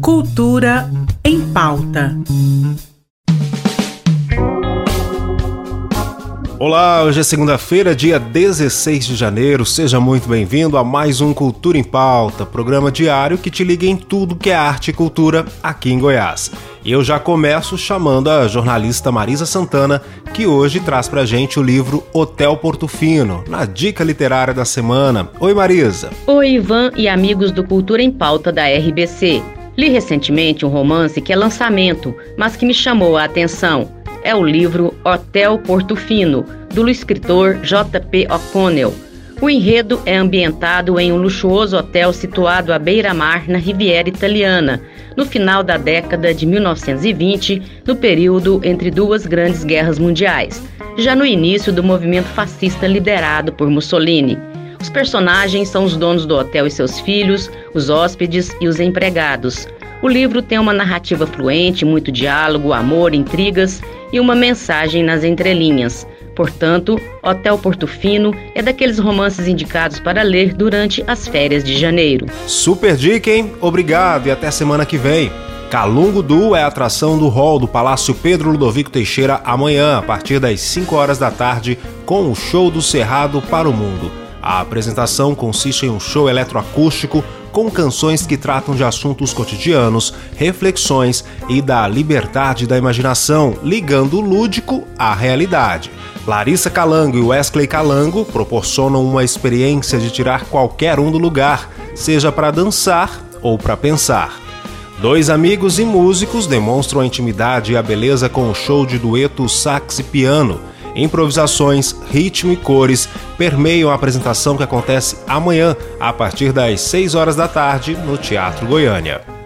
Cultura em pauta. Olá, hoje é segunda-feira, dia 16 de janeiro. Seja muito bem-vindo a mais um Cultura em Pauta, programa diário que te liga em tudo que é arte e cultura aqui em Goiás. E eu já começo chamando a jornalista Marisa Santana, que hoje traz pra gente o livro Hotel Portofino, na dica literária da semana. Oi, Marisa. Oi, Ivan e amigos do Cultura em Pauta da RBC. Li recentemente um romance que é lançamento, mas que me chamou a atenção é o livro Hotel Portofino, do escritor J.P. O'Connell. O enredo é ambientado em um luxuoso hotel situado à beira-mar na Riviera Italiana, no final da década de 1920, no período entre duas grandes guerras mundiais, já no início do movimento fascista liderado por Mussolini. Os personagens são os donos do hotel e seus filhos, os hóspedes e os empregados. O livro tem uma narrativa fluente, muito diálogo, amor, intrigas e uma mensagem nas entrelinhas. Portanto, Hotel Portofino é daqueles romances indicados para ler durante as férias de janeiro. Super dica, hein? Obrigado e até semana que vem. Calungo Du é a atração do hall do Palácio Pedro Ludovico Teixeira amanhã, a partir das 5 horas da tarde, com o show do Cerrado para o Mundo. A apresentação consiste em um show eletroacústico com canções que tratam de assuntos cotidianos, reflexões e da liberdade da imaginação, ligando o lúdico à realidade. Larissa Calango e Wesley Calango proporcionam uma experiência de tirar qualquer um do lugar, seja para dançar ou para pensar. Dois amigos e músicos demonstram a intimidade e a beleza com o show de dueto sax e piano improvisações, ritmo e cores permeiam a apresentação que acontece amanhã, a partir das 6 horas da tarde, no Teatro Goiânia.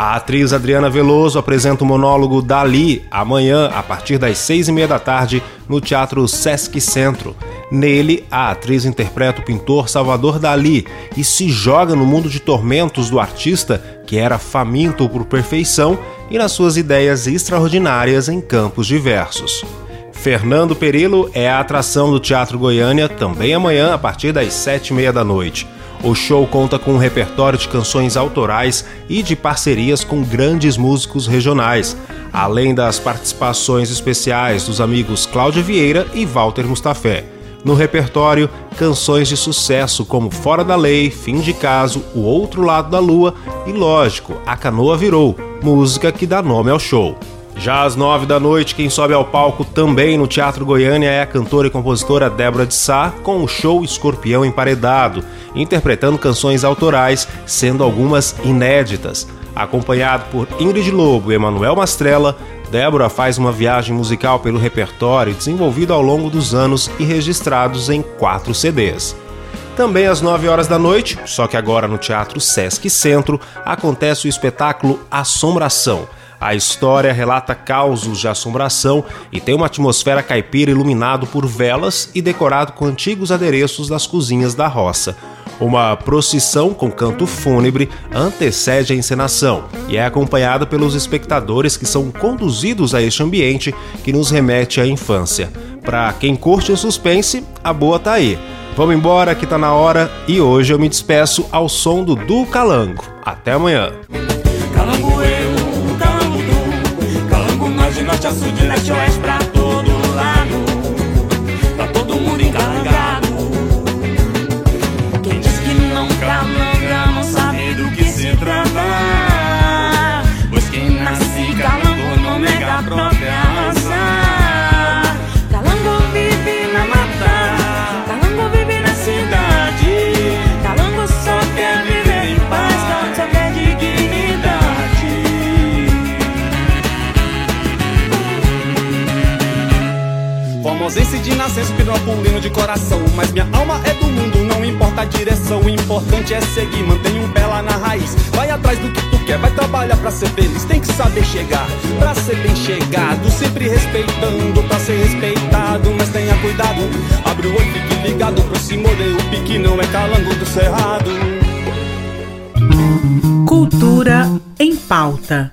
A atriz Adriana Veloso apresenta o monólogo Dali amanhã, a partir das seis e meia da tarde, no Teatro Sesc Centro. Nele, a atriz interpreta o pintor Salvador Dali e se joga no mundo de tormentos do artista, que era faminto por perfeição e nas suas ideias extraordinárias em campos diversos. Fernando Perillo é a atração do Teatro Goiânia também amanhã a partir das sete e meia da noite. O show conta com um repertório de canções autorais e de parcerias com grandes músicos regionais, além das participações especiais dos amigos Cláudia Vieira e Walter Mustafé. No repertório, canções de sucesso como Fora da Lei, Fim de Caso, O Outro Lado da Lua e, lógico, A Canoa Virou, música que dá nome ao show. Já às nove da noite, quem sobe ao palco também no Teatro Goiânia é a cantora e compositora Débora de Sá, com o show Escorpião Emparedado, interpretando canções autorais, sendo algumas inéditas. Acompanhado por Ingrid Lobo e Emanuel Mastrella, Débora faz uma viagem musical pelo repertório desenvolvido ao longo dos anos e registrados em quatro CDs. Também às 9 horas da noite, só que agora no Teatro Sesc Centro, acontece o espetáculo Assombração a história relata causos de assombração e tem uma atmosfera caipira iluminado por velas e decorado com antigos adereços das cozinhas da roça. Uma procissão com canto fúnebre antecede a encenação e é acompanhada pelos espectadores que são conduzidos a este ambiente que nos remete à infância. Para quem curte o suspense, a boa tá aí. Vamos embora que tá na hora e hoje eu me despeço ao som do Du Calango. Até amanhã. Norte a sul, leste oeste pra Formosense de nascença, pirapulino de coração. Mas minha alma é do mundo, não importa a direção. O importante é seguir, mantenha um pé lá na raiz. Vai atrás do que tu quer, vai trabalhar pra ser feliz. Tem que saber chegar, pra ser bem chegado. Sempre respeitando, pra ser respeitado. Mas tenha cuidado, abre o olho, fique ligado. Pro se morder o pique, não é calango do cerrado. Cultura em pauta